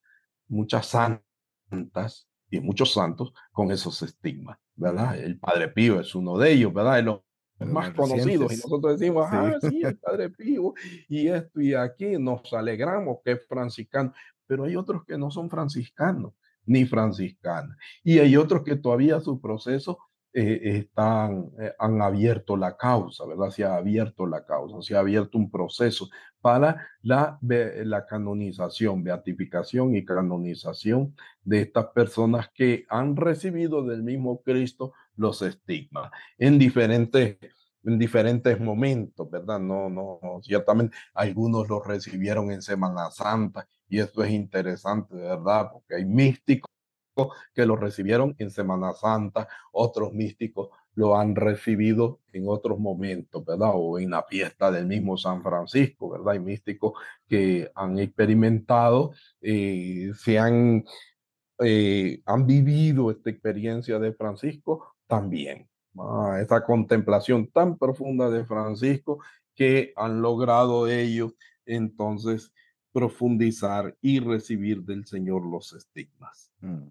muchas santas y muchos santos con esos estigmas, ¿verdad? El Padre Pío es uno de ellos, ¿verdad? los más conocidos y nosotros decimos, ah, sí, el Padre Pío y esto y aquí nos alegramos que es franciscano, pero hay otros que no son franciscanos ni franciscana. Y hay otros que todavía su proceso eh, están, eh, han abierto la causa, ¿verdad? Se ha abierto la causa, se ha abierto un proceso para la, la canonización, beatificación y canonización de estas personas que han recibido del mismo Cristo los estigmas en diferentes en diferentes momentos, ¿verdad? No, no, ciertamente algunos los recibieron en Semana Santa y esto es interesante, ¿verdad? Porque hay místicos que lo recibieron en Semana Santa, otros místicos lo han recibido en otros momentos, ¿verdad? O en la fiesta del mismo San Francisco, ¿verdad? Hay místicos que han experimentado, eh, se han, eh, han vivido esta experiencia de Francisco también. Ah, esa contemplación tan profunda de Francisco que han logrado ellos entonces profundizar y recibir del Señor los estigmas. Mm.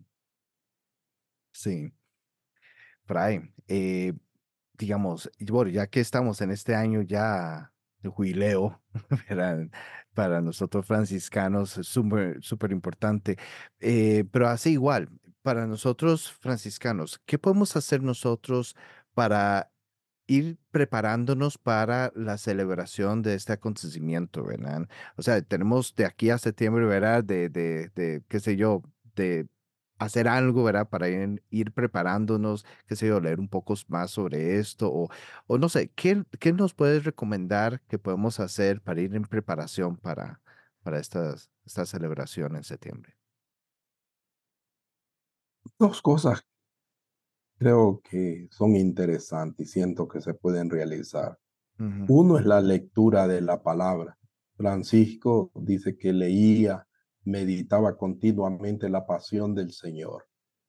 Sí. Fray, eh, digamos, bueno, ya que estamos en este año ya jubileo, para, nosotros franciscanos es súper importante. Eh, pero así igual, para nosotros franciscanos, ¿qué podemos hacer nosotros para ir preparándonos para la celebración de este acontecimiento, ¿verdad? O sea, tenemos de aquí a septiembre, ¿verdad? De, de, de qué sé yo, de hacer algo, ¿verdad? Para ir, preparándonos, qué sé yo, leer un poco más sobre esto o, o no sé, ¿qué, qué nos puedes recomendar que podemos hacer para ir en preparación para, para estas, esta celebración en septiembre? Dos cosas creo que son interesantes y siento que se pueden realizar. Uno es la lectura de la palabra. Francisco dice que leía, meditaba continuamente la pasión del Señor.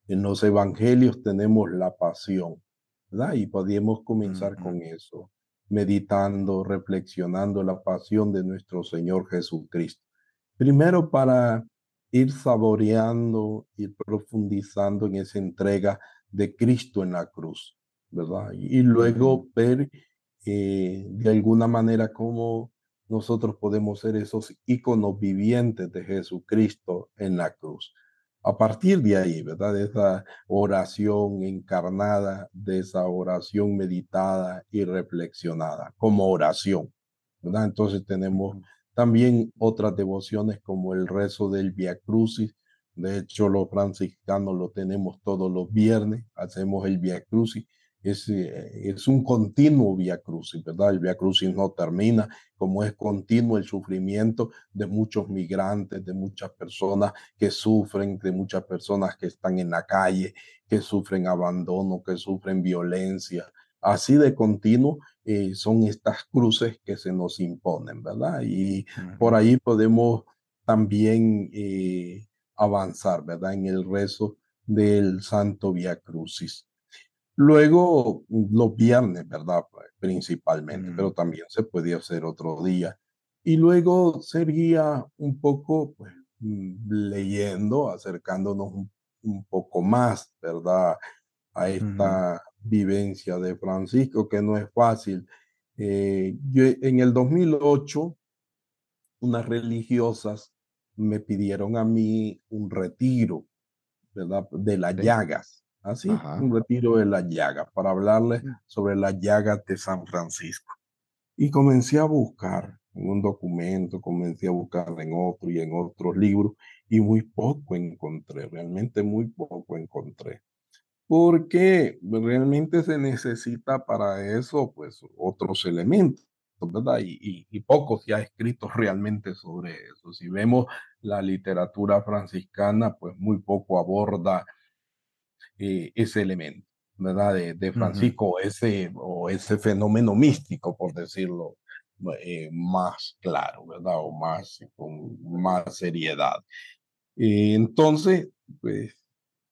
En los evangelios tenemos la pasión, ¿verdad? Y podríamos comenzar con eso, meditando, reflexionando la pasión de nuestro Señor Jesucristo. Primero para ir saboreando, ir profundizando en esa entrega de Cristo en la cruz, ¿verdad? Y, luego ver eh, de alguna manera cómo nosotros podemos ser esos íconos vivientes de Jesucristo en la cruz. A partir de ahí, ¿verdad? De esa oración encarnada, de esa oración meditada y reflexionada como oración, ¿verdad? Entonces tenemos también otras devociones como el rezo del Via Crucis. De hecho, los franciscanos lo tenemos todos los viernes, hacemos el Via Crucis. Es, eh, es un continuo Via Crucis, ¿verdad? El Via Crucis no termina, como es continuo el sufrimiento de muchos migrantes, de muchas personas que sufren, de muchas personas que están en la calle, que sufren abandono, que sufren violencia. Así de continuo eh, son estas cruces que se nos imponen, ¿verdad? Y por ahí podemos también eh, avanzar, ¿verdad? En el rezo del Santo Via Crucis. Luego, los viernes, ¿verdad? Principalmente, ujú, pero también se puede hacer otro día. Y luego sería un poco, pues, mm, leyendo, acercándonos un, un poco más, ¿verdad? A esta vivencia de Francisco, que no es fácil. Eh, yo en el 2008, unas religiosas me pidieron a mí un retiro ¿verdad? De las sí, llagas, así, ajá, un retiro de las llagas para hablarles mm, sobre las llagas de San Francisco. Y comencé a buscar en un documento, comencé a buscar en otro y en otros libros y muy poco encontré, realmente muy poco encontré. Porque realmente se necesita para eso, pues, otros elementos, ¿verdad? Y, y, y poco se ha escrito realmente sobre eso. Si vemos la literatura franciscana, pues muy poco aborda eh, ese elemento, ¿verdad? De, de Francisco, ese, o ese fenómeno místico, por decirlo eh, más claro, ¿verdad? O más, con más seriedad. Eh, entonces, pues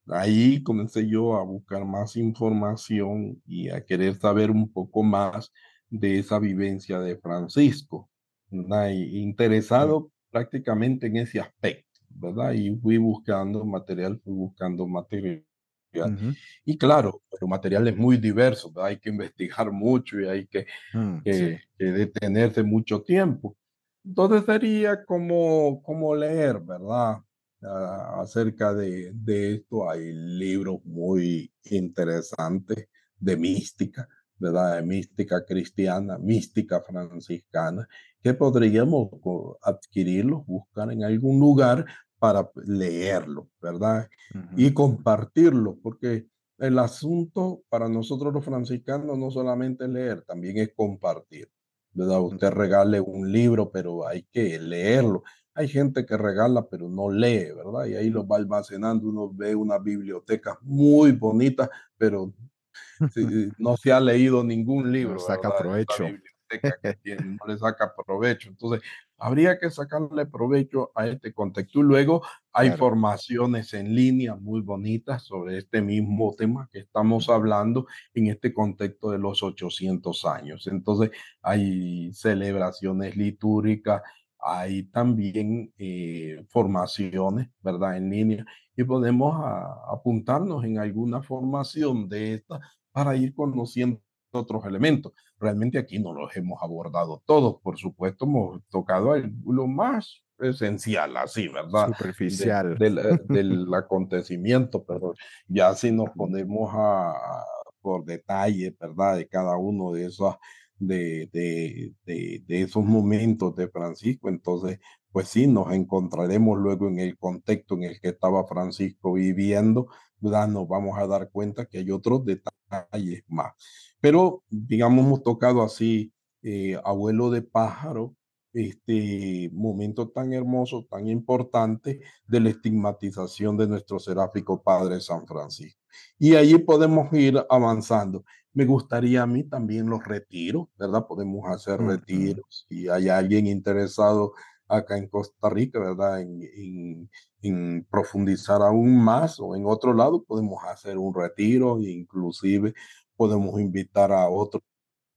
ahí comencé yo a buscar más información y a querer saber un poco más de esa vivencia de Francisco, ¿verdad? Y interesado prácticamente en ese aspecto, ¿verdad? Y fui buscando material, fui buscando material y claro, pero materiales muy diversos, ¿verdad? Hay que investigar mucho y hay que, mm, sí, que, que detenerse mucho tiempo. Entonces sería como, como leer, ¿verdad? Acerca de, de esto hay libros muy interesantes de mística, ¿verdad? Mística cristiana, mística franciscana, que podríamos adquirirlos, buscar en algún lugar para leerlo, ¿verdad? ujú, y compartirlo, porque el asunto para nosotros los franciscanos no solamente es leer, también es compartir, ¿verdad? Usted regale un libro, pero hay que leerlo. Hay gente que regala, pero no lee, ¿verdad? Y ahí lo va almacenando, uno ve una biblioteca muy bonita, pero No se ha leído ningún no libro, saca ¿verdad? De esa provecho. que no le saca provecho. Entonces, habría que sacarle provecho a este contexto. Y luego hay Claro, formaciones en línea muy bonitas sobre este mismo tema que estamos hablando en este contexto de los 800 años. Entonces, hay celebraciones litúrgicas, hay también eh, formaciones, ¿verdad? En línea y podemos a- apuntarnos en alguna formación de esta para ir conociendo otros elementos. Realmente aquí no los hemos abordado todos, por supuesto, hemos tocado lo más esencial, así, ¿verdad? Superficial. del, acontecimiento, pero ya si nos ponemos a, por detalle, ¿verdad? De cada uno de esos, de, de, de, de esos momentos de Francisco, entonces pues sí, nos encontraremos luego en el contexto en el que estaba Francisco viviendo, ¿verdad? Nos vamos a dar cuenta que hay otros detalles más. Pero, digamos, hemos tocado así, eh, abuelo de pájaro, este momento tan hermoso, tan importante de la estigmatización de nuestro seráfico Padre San Francisco. Y allí podemos ir avanzando. Me gustaría a mí también los retiros, ¿verdad? Podemos hacer retiros. Si hay alguien interesado acá en Costa Rica, ¿verdad? En, en, profundizar aún más o en otro lado podemos hacer un retiro e inclusive podemos invitar a otros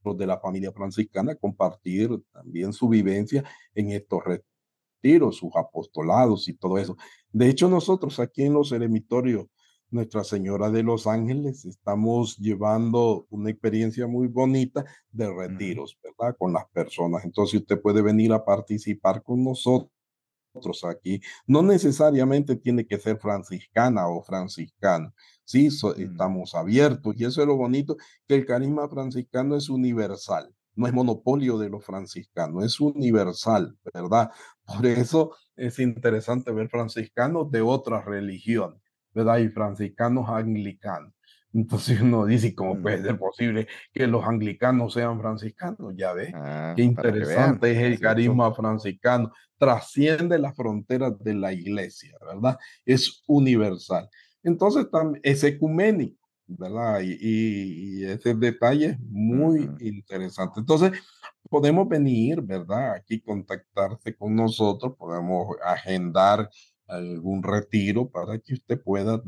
de la familia franciscana a compartir también su vivencia en estos retiros, sus apostolados y todo eso. De hecho, nosotros aquí en los eremitorios nuestra Señora de los Ángeles, estamos llevando una experiencia muy bonita de retiros, ¿verdad? Con las personas. Entonces usted puede venir a participar con nosotros aquí. No necesariamente tiene que ser franciscana o franciscano. Sí, mm. estamos abiertos y eso es lo bonito, que el carisma franciscano es universal. No es monopolio de los franciscanos, es universal, ¿verdad? Por eso es interesante ver franciscanos de otras religiones ¿verdad? Y franciscanos anglicanos. Entonces uno dice, ¿cómo puede ser posible que los anglicanos sean franciscanos? Ya ve, ah, qué interesante es el carisma franciscano. Trasciende las fronteras de la iglesia, ¿verdad? Es universal. Entonces es ecuménico, ¿verdad? Y, ese detalle es muy interesante. Entonces podemos venir, ¿verdad? Aquí contactarse con nosotros, podemos agendar algún retiro para que usted pueda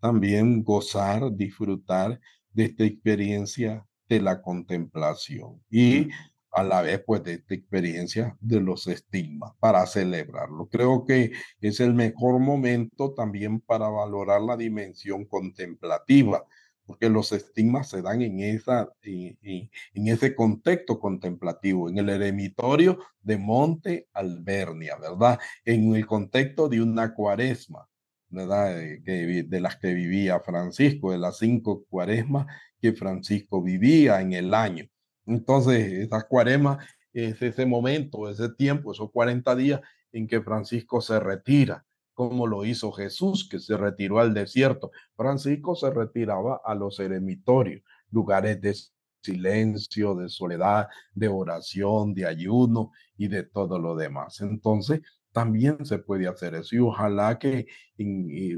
también gozar, disfrutar de esta experiencia de la contemplación y a la vez pues de esta experiencia de los estigmas para celebrarlo. Creo que es el mejor momento también para valorar la dimensión contemplativa porque los estigmas se dan en, esa, en, ese contexto contemplativo, en el eremitorio de Monte Albernia, ¿verdad? En el contexto de una cuaresma, ¿verdad? De, de las que vivía Francisco, de las cinco cuaresmas que Francisco vivía en el año. Entonces, esa cuaresma es ese momento, ese tiempo, esos 40 días en que Francisco se retira como lo hizo Jesús, que se retiró al desierto. Francisco se retiraba a los eremitorios, lugares de silencio, de soledad, de oración, de ayuno y de todo lo demás. Entonces, también se puede hacer eso y ojalá que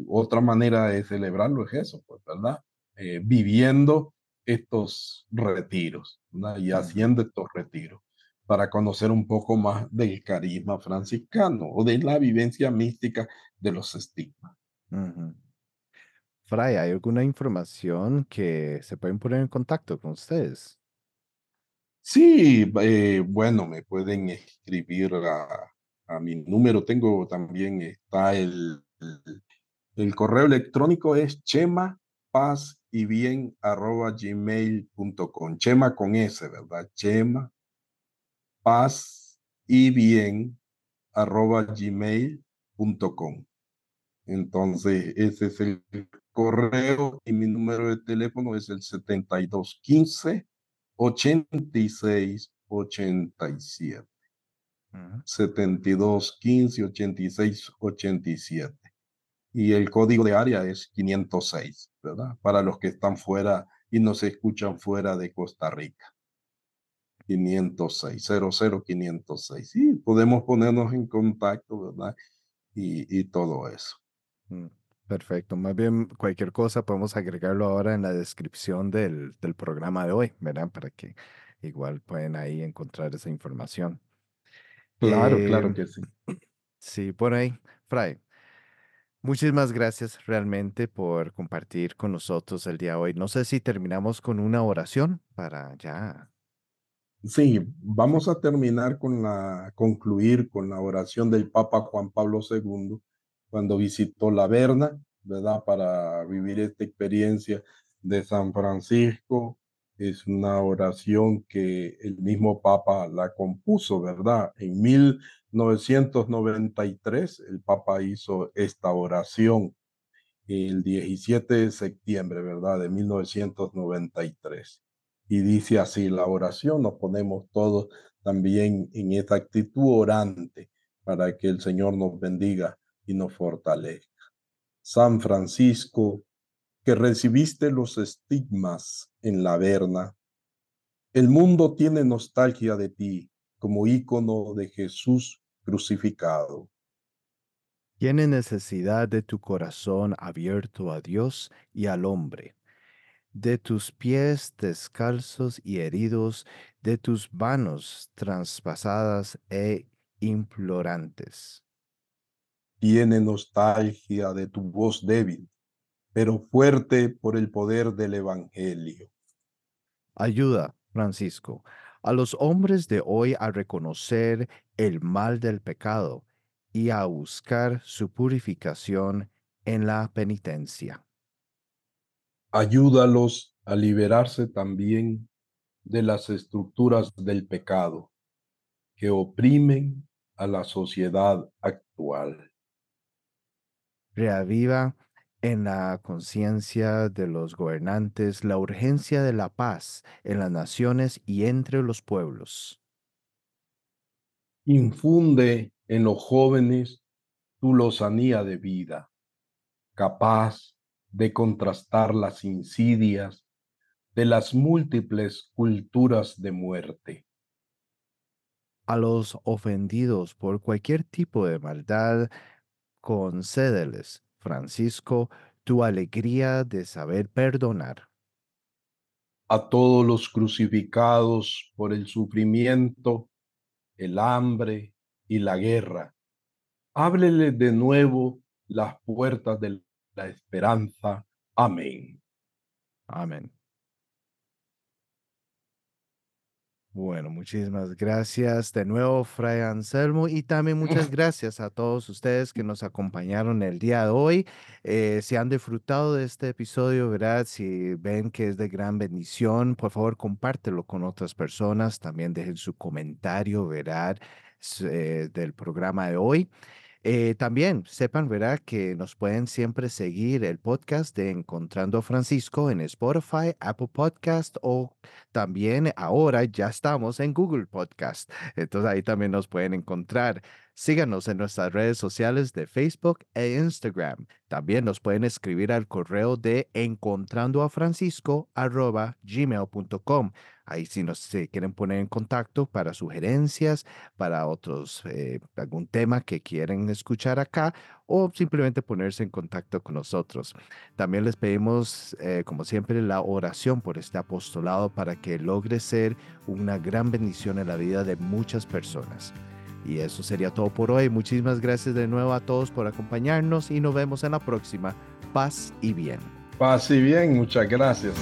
otra manera de celebrarlo es eso, pues, ¿verdad? Eh, viviendo estos retiros y haciendo estos retiros para conocer un poco más del carisma franciscano o de la vivencia mística de los estigmas. Fray, ¿hay alguna información que se pueden poner en contacto con ustedes? Sí, eh, bueno, me pueden escribir a, mi número. Tengo también, está el, el, correo electrónico es chema paz y bien arroba gmail.com. Chema con S, ¿verdad? Chema paz y bien arroba gmail.com. Entonces, ese es el correo y mi número de teléfono es el 7215 86 87. 72 15 86 87. Y el código de área es 506, ¿verdad? Para los que están fuera y nos escuchan fuera de Costa Rica. 506, 00506. Sí, podemos ponernos en contacto, ¿verdad? Y, y todo eso. Mm, perfecto. Más bien, cualquier cosa podemos agregarlo ahora en la descripción del, del programa de hoy, ¿verdad? Para que igual pueden ahí encontrar esa información. Claro, claro em, que sí. Sí, por ahí. Fray, muchísimas gracias realmente por compartir con nosotros el día de hoy. No sé si terminamos con una oración para ya Sí, vamos a terminar con la, concluir con la oración del Papa Juan Pablo II cuando visitó la Verna, ¿verdad? Para vivir esta experiencia de San Francisco es una oración que el mismo Papa la compuso, ¿verdad? En 1993 el Papa hizo esta oración el 17 de septiembre, ¿verdad? De 1993. Y dice así la oración, nos ponemos todos también en esta actitud orante para que el Señor nos bendiga y nos fortalezca. San Francisco, que recibiste los estigmas en la verna, el mundo tiene nostalgia de ti como ícono de Jesús crucificado. Tiene necesidad de tu corazón abierto a Dios y al hombre, de tus pies descalzos y heridos, de tus manos traspasadas e implorantes. Tiene nostalgia de tu voz débil, pero fuerte por el poder del Evangelio. Ayuda, Francisco, a los hombres de hoy a reconocer el mal del pecado y a buscar su purificación en la penitencia. Ayúdalos a liberarse también de las estructuras del pecado que oprimen a la sociedad actual. Reaviva en la conciencia de los gobernantes la urgencia de la paz en las naciones y entre los pueblos. Infunde en los jóvenes tu lozanía de vida, capaz de contrastar las insidias de las múltiples culturas de muerte. A los ofendidos por cualquier tipo de maldad, concédeles Francisco, tu alegría de saber perdonar. A todos los crucificados por el sufrimiento, el hambre y la guerra, háblele de nuevo las puertas de la esperanza. Amén. Amén. Bueno, muchísimas gracias de nuevo, Fray Anselmo, y también muchas gracias a todos ustedes que nos acompañaron el día de hoy. Eh, si han disfrutado de este episodio, ¿verdad? Si ven que es de gran bendición, por favor, compártelo con otras personas. También dejen su comentario, ¿verdad? Eh, del programa de hoy. Eh, también sepan, ¿verdad? Que nos pueden siempre seguir el podcast de Encontrando a Francisco en Spotify, Apple Podcast o también ahora ya estamos en Google Podcast. Entonces ahí también nos pueden encontrar. Síganos en nuestras redes sociales de Facebook e Instagram. También nos pueden escribir al correo de encontrandoafrancisco@gmail.com. Ahí si nos se quieren poner en contacto para sugerencias, para otros, eh, algún tema que quieren escuchar acá o simplemente ponerse en contacto con nosotros. También les pedimos, eh, como siempre, la oración por este apostolado para que logre ser una gran bendición en la vida de muchas personas. Y eso sería todo por hoy. Muchísimas gracias de nuevo a todos por acompañarnos y nos vemos en la próxima. Paz y bien. Paz y bien, muchas gracias.